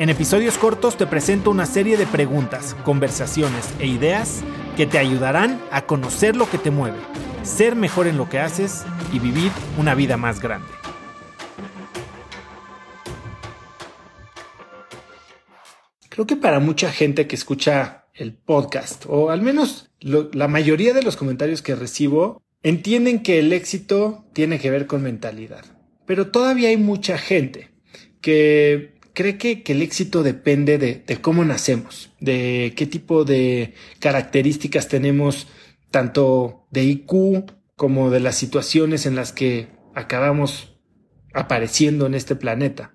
En episodios cortos te presento una serie de preguntas, conversaciones e ideas que te ayudarán a conocer lo que te mueve, ser mejor en lo que haces y vivir una vida más grande. Creo que para mucha gente que escucha el podcast, o al menos la mayoría de los comentarios que recibo, entienden que el éxito tiene que ver con mentalidad. Pero todavía hay mucha gente que cree que, el éxito depende de, cómo nacemos, de qué tipo de características tenemos, tanto de IQ como de las situaciones en las que acabamos apareciendo en este planeta.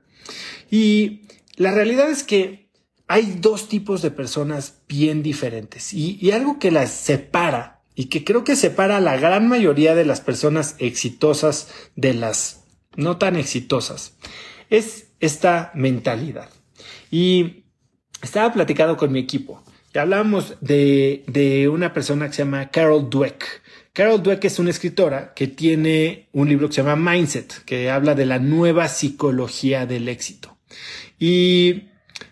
Y la realidad es que hay dos tipos de personas bien diferentes y, y algo que las separa y que creo que separa a la gran mayoría de las personas exitosas de las no tan exitosas es esta mentalidad. Y estaba platicando con mi equipo y hablábamos de, de una persona que se llama Carol Dweck. Carol Dweck es una escritora que tiene un libro que se llama Mindset, que habla de la nueva psicología del éxito. Y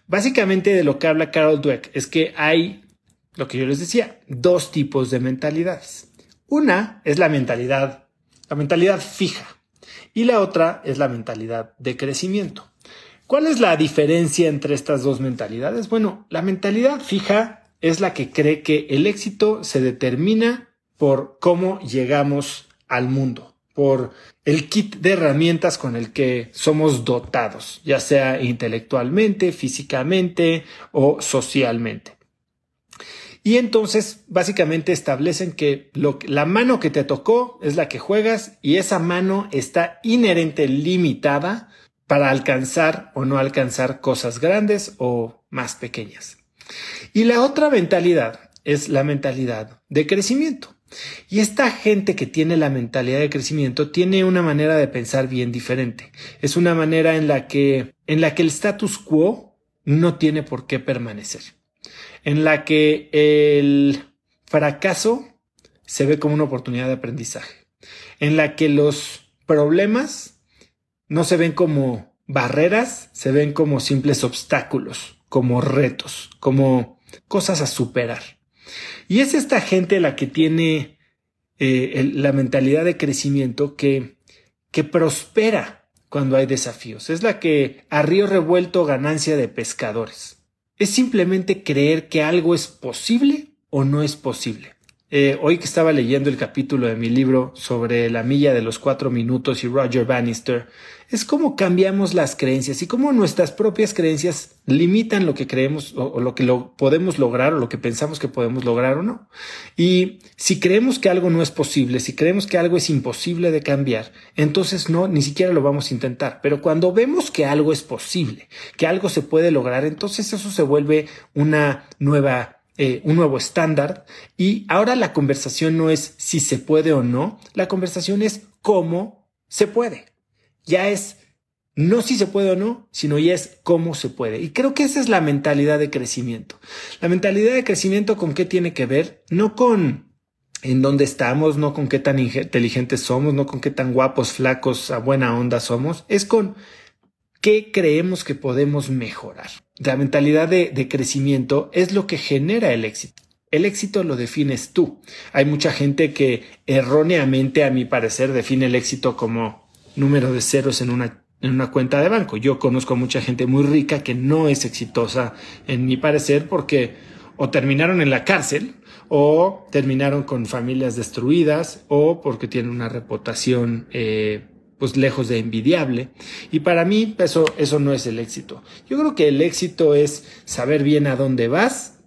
básicamente de lo que habla Carol Dweck es que hay, lo que yo les decía, dos tipos de mentalidades. Una es la mentalidad, la mentalidad fija, y la otra es la mentalidad de crecimiento. ¿Cuál es la diferencia entre estas dos mentalidades? Bueno, la mentalidad fija es la que cree que el éxito se determina por cómo llegamos al mundo, por el kit de herramientas con el que somos dotados, ya sea intelectualmente, físicamente o socialmente. Y entonces básicamente establecen que la mano que te tocó es la que juegas y esa mano está inherente limitada para alcanzar o no alcanzar cosas grandes o más pequeñas. Y la otra mentalidad es la mentalidad de crecimiento. Y esta gente que tiene la mentalidad de crecimiento tiene una manera de pensar bien diferente. Es una manera en la que, en la que el status quo no tiene por qué permanecer. En la que el fracaso se ve como una oportunidad de aprendizaje. En la que los problemas no se ven como barreras, se ven como simples obstáculos, como retos, como cosas a superar. Y es esta gente la que tiene eh, la mentalidad de crecimiento que, que prospera cuando hay desafíos. Es la que a río revuelto ganancia de pescadores. Es simplemente creer que algo es posible o no es posible. Eh, hoy que estaba leyendo el capítulo de mi libro sobre la milla de los cuatro minutos y Roger Bannister, es cómo cambiamos las creencias y cómo nuestras propias creencias limitan lo que creemos o, lo que lo podemos lograr o lo que pensamos que podemos lograr o no. Y si creemos que algo no es posible, si creemos que algo es imposible de cambiar, entonces no, ni siquiera lo vamos a intentar. Pero cuando vemos que algo es posible, que algo se puede lograr, entonces eso se vuelve una nueva eh, un nuevo estándar y ahora la conversación no es si se puede o no, la conversación es cómo se puede. Ya es no si se puede o no, sino ya es cómo se puede. Y creo que esa es la mentalidad de crecimiento. La mentalidad de crecimiento con qué tiene que ver, no con en dónde estamos, no con qué tan inteligentes somos, no con qué tan guapos, flacos, a buena onda somos, es con qué creemos que podemos mejorar. La mentalidad de, crecimiento es lo que genera el éxito. El éxito lo defines tú. Hay mucha gente que erróneamente, a mi parecer, define el éxito como número de ceros en una, en una cuenta de banco. Yo conozco a mucha gente muy rica que no es exitosa, en mi parecer, porque o terminaron en la cárcel o terminaron con familias destruidas o porque tienen una reputación eh, pues lejos de envidiable. Y para mí eso, eso no es el éxito. Yo creo que el éxito es saber bien a dónde vas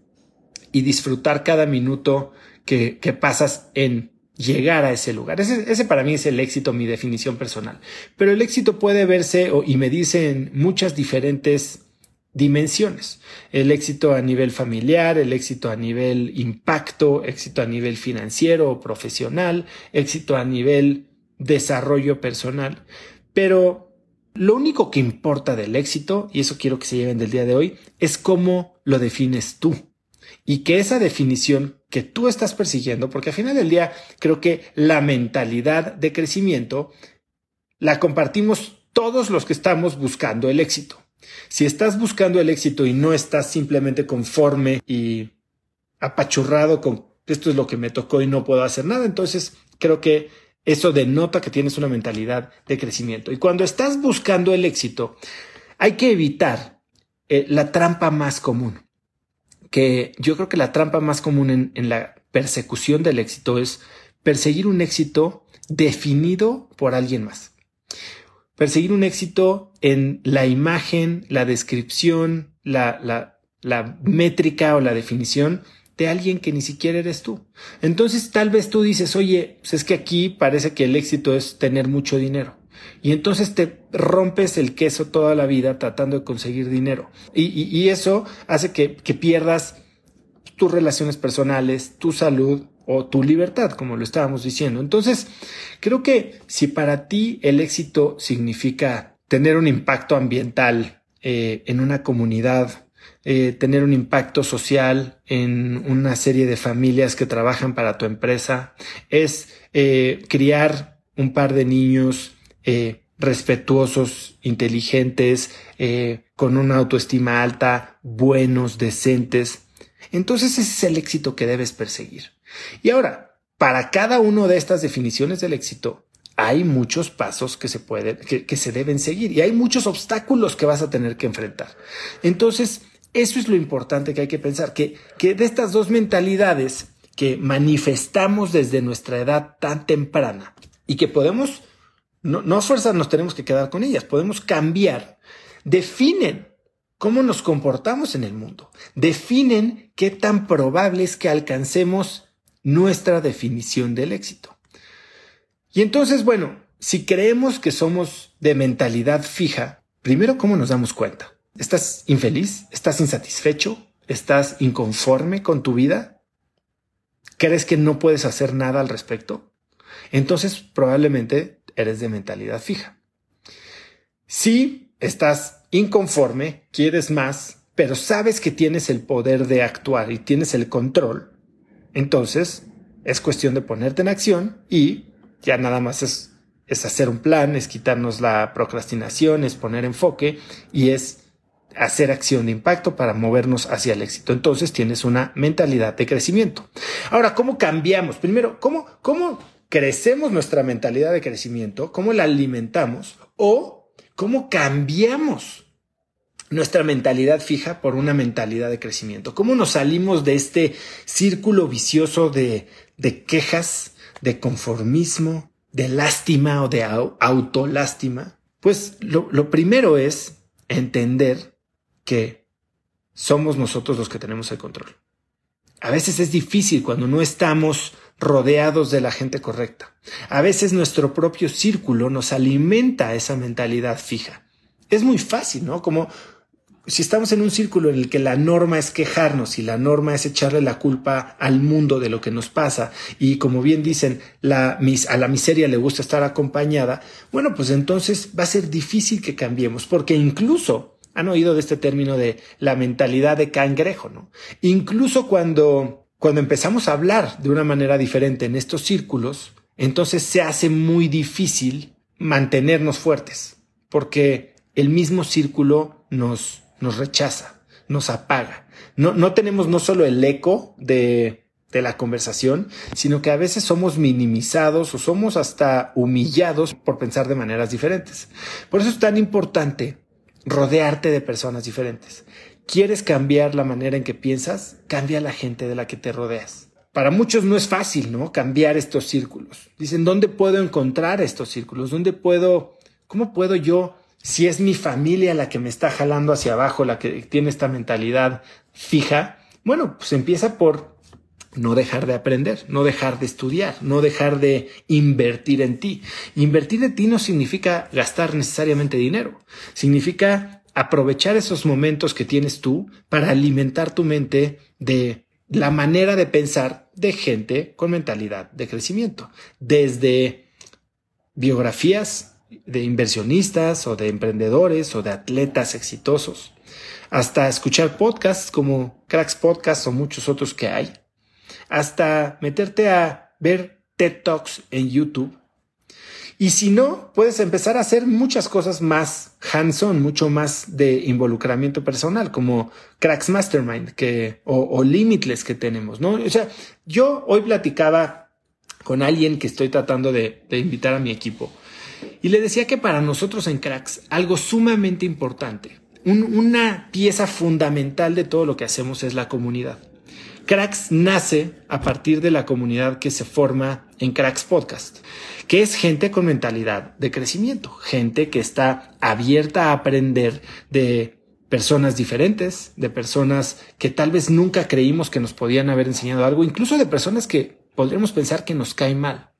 y disfrutar cada minuto que, que pasas en llegar a ese lugar. Ese, ese, para mí es el éxito, mi definición personal. Pero el éxito puede verse y medirse en muchas diferentes dimensiones. El éxito a nivel familiar, el éxito a nivel impacto, éxito a nivel financiero o profesional, éxito a nivel desarrollo personal. Pero lo único que importa del éxito, y eso quiero que se lleven del día de hoy, es cómo lo defines tú. Y que esa definición que tú estás persiguiendo, porque al final del día creo que la mentalidad de crecimiento la compartimos todos los que estamos buscando el éxito. Si estás buscando el éxito y no estás simplemente conforme y apachurrado con esto es lo que me tocó y no puedo hacer nada, entonces creo que eso denota que tienes una mentalidad de crecimiento. Y cuando estás buscando el éxito, hay que evitar eh, la trampa más común, que yo creo que la trampa más común en, la persecución del éxito es perseguir un éxito definido por alguien más. Perseguir un éxito en la imagen, la descripción, la, la métrica o la definición de alguien que ni siquiera eres tú. Entonces tal vez tú dices, oye, pues es que aquí parece que el éxito es tener mucho dinero. Y entonces te rompes el queso toda la vida tratando de conseguir dinero. Y, eso hace que, que pierdas tus relaciones personales, tu salud o tu libertad, como lo estábamos diciendo. Entonces, creo que si para ti el éxito significa tener un impacto ambiental eh, en una comunidad, eh, tener un impacto social en una serie de familias que trabajan para tu empresa, es eh, criar un par de niños eh, respetuosos, inteligentes, con una autoestima alta, buenos, decentes. Entonces ese es el éxito que debes perseguir. Y ahora, para cada una de estas definiciones del éxito, hay muchos pasos que se pueden, que, se deben seguir y hay muchos obstáculos que vas a tener que enfrentar. Entonces, eso es lo importante que hay que pensar, que, que de estas dos mentalidades que manifestamos desde nuestra edad tan temprana y que podemos, no, no fuerzas nos tenemos que quedar con ellas, podemos cambiar, definen cómo nos comportamos en el mundo, definen qué tan probable es que alcancemos nuestra definición del éxito. Y entonces, bueno, si creemos que somos de mentalidad fija, primero, ¿cómo nos damos cuenta? ¿Estás infeliz? ¿Estás insatisfecho? ¿Estás inconforme con tu vida? ¿Crees que no puedes hacer nada al respecto? Entonces probablemente eres de mentalidad fija. Si estás inconforme, quieres más, pero sabes que tienes el poder de actuar y tienes el control, entonces es cuestión de ponerte en acción y ya nada más es, es hacer un plan, es quitarnos la procrastinación, es poner enfoque y es hacer acción de impacto para movernos hacia el éxito. Entonces tienes una mentalidad de crecimiento. Ahora, ¿cómo cambiamos? Primero, ¿cómo, cómo crecemos nuestra mentalidad de crecimiento? ¿Cómo la alimentamos? ¿O cómo cambiamos nuestra mentalidad fija por una mentalidad de crecimiento? ¿Cómo nos salimos de este círculo vicioso de, de quejas, de conformismo, de lástima o de autolástima? Pues lo, lo primero es entender que somos nosotros los que tenemos el control. A veces es difícil cuando no estamos rodeados de la gente correcta. A veces nuestro propio círculo nos alimenta esa mentalidad fija. Es muy fácil, ¿no? Como si estamos en un círculo en el que la norma es quejarnos y la norma es echarle la culpa al mundo de lo que nos pasa y como bien dicen, a la miseria le gusta estar acompañada, bueno, pues entonces va a ser difícil que cambiemos porque incluso han oído de este término de la mentalidad de cangrejo, ¿no? Incluso cuando, cuando empezamos a hablar de una manera diferente en estos círculos, entonces se hace muy difícil mantenernos fuertes, porque el mismo círculo nos, nos rechaza, nos apaga. No, no tenemos no solo el eco de, de la conversación, sino que a veces somos minimizados o somos hasta humillados por pensar de maneras diferentes. Por eso es tan importante rodearte de personas diferentes. ¿Quieres cambiar la manera en que piensas? Cambia la gente de la que te rodeas. Para muchos no es fácil, ¿no? Cambiar estos círculos. Dicen, ¿dónde puedo encontrar estos círculos? ¿Dónde puedo, cómo puedo yo, si es mi familia la que me está jalando hacia abajo, la que tiene esta mentalidad fija? Bueno, pues empieza por no dejar de aprender, no dejar de estudiar, no dejar de invertir en ti. Invertir en ti no significa gastar necesariamente dinero, significa aprovechar esos momentos que tienes tú para alimentar tu mente de la manera de pensar de gente con mentalidad de crecimiento, desde biografías de inversionistas o de emprendedores o de atletas exitosos, hasta escuchar podcasts como Cracks Podcast o muchos otros que hay, hasta meterte a ver TED Talks en YouTube y si no, puedes empezar a hacer muchas cosas más hands-on, mucho más de involucramiento personal, como Cracks Mastermind que, o, Limitless que tenemos, ¿no? O sea, yo hoy platicaba con alguien que estoy tratando de, invitar a mi equipo y le decía que para nosotros en Cracks algo sumamente importante, una pieza fundamental de todo lo que hacemos es la comunidad. Cracks nace a partir de la comunidad que se forma en Cracks Podcast, que es gente con mentalidad de crecimiento, gente que está abierta a aprender de personas diferentes, de personas que tal vez nunca creímos que nos podían haber enseñado algo, incluso de personas que podríamos pensar que nos caen mal.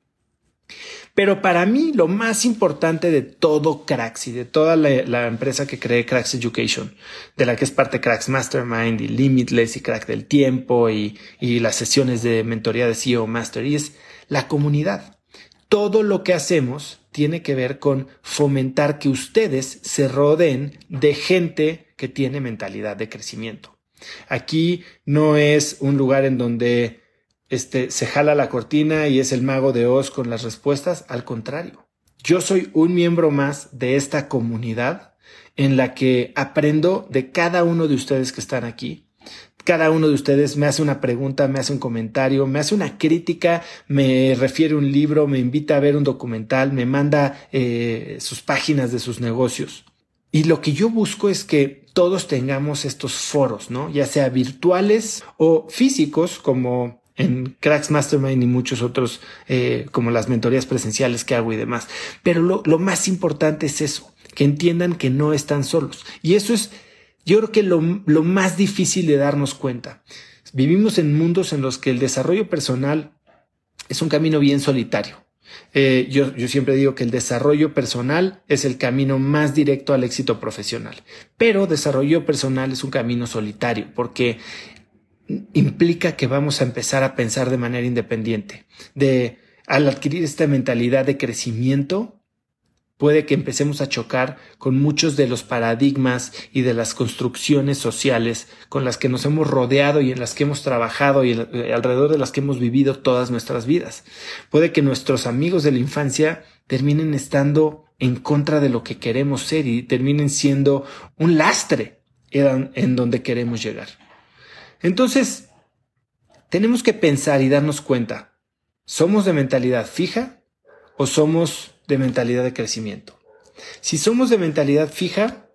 Pero para mí lo más importante de todo Cracks y de toda la, empresa que cree Cracks Education, de la que es parte Cracks Mastermind y Limitless y Crack del Tiempo y, las sesiones de mentoría de CEO Mastery, es la comunidad. Todo lo que hacemos tiene que ver con fomentar que ustedes se rodeen de gente que tiene mentalidad de crecimiento. Aquí no es un lugar en donde este, se jala la cortina y es el mago de Oz con las respuestas. Al contrario, yo soy un miembro más de esta comunidad en la que aprendo de cada uno de ustedes que están aquí. Cada uno de ustedes me hace una pregunta, me hace un comentario, me hace una crítica, me refiere un libro, me invita a ver un documental, me manda eh, sus páginas de sus negocios. Y lo que yo busco es que todos tengamos estos foros, ¿no? Ya sea virtuales o físicos, como en Cracks Mastermind y muchos otros, eh, como las mentorías presenciales que hago y demás. Pero lo, lo más importante es eso, que entiendan que no están solos. Y eso es, yo creo que lo, lo más difícil de darnos cuenta. Vivimos en mundos en los que el desarrollo personal es un camino bien solitario. Eh, yo, yo, siempre digo que el desarrollo personal es el camino más directo al éxito profesional, pero desarrollo personal es un camino solitario porque implica que vamos a empezar a pensar de manera independiente. De al adquirir esta mentalidad de crecimiento, puede que empecemos a chocar con muchos de los paradigmas y de las construcciones sociales con las que nos hemos rodeado y en las que hemos trabajado y alrededor de las que hemos vivido todas nuestras vidas. Puede que nuestros amigos de la infancia terminen estando en contra de lo que queremos ser y terminen siendo un lastre en donde queremos llegar. Entonces, tenemos que pensar y darnos cuenta, ¿somos de mentalidad fija o somos de mentalidad de crecimiento? Si somos de mentalidad fija,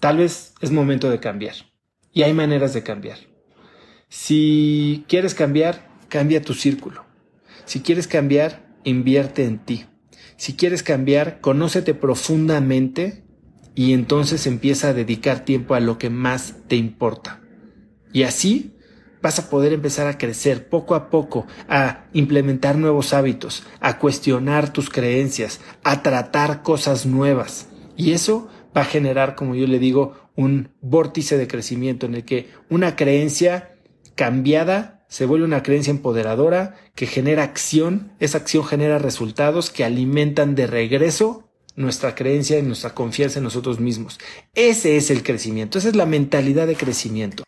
tal vez es momento de cambiar. Y hay maneras de cambiar. Si quieres cambiar, cambia tu círculo. Si quieres cambiar, invierte en ti. Si quieres cambiar, conócete profundamente y entonces empieza a dedicar tiempo a lo que más te importa. Y así vas a poder empezar a crecer poco a poco, a implementar nuevos hábitos, a cuestionar tus creencias, a tratar cosas nuevas. Y eso va a generar, como yo le digo, un vórtice de crecimiento en el que una creencia cambiada se vuelve una creencia empoderadora que genera acción, esa acción genera resultados que alimentan de regreso nuestra creencia y nuestra confianza en nosotros mismos. Ese es el crecimiento, esa es la mentalidad de crecimiento.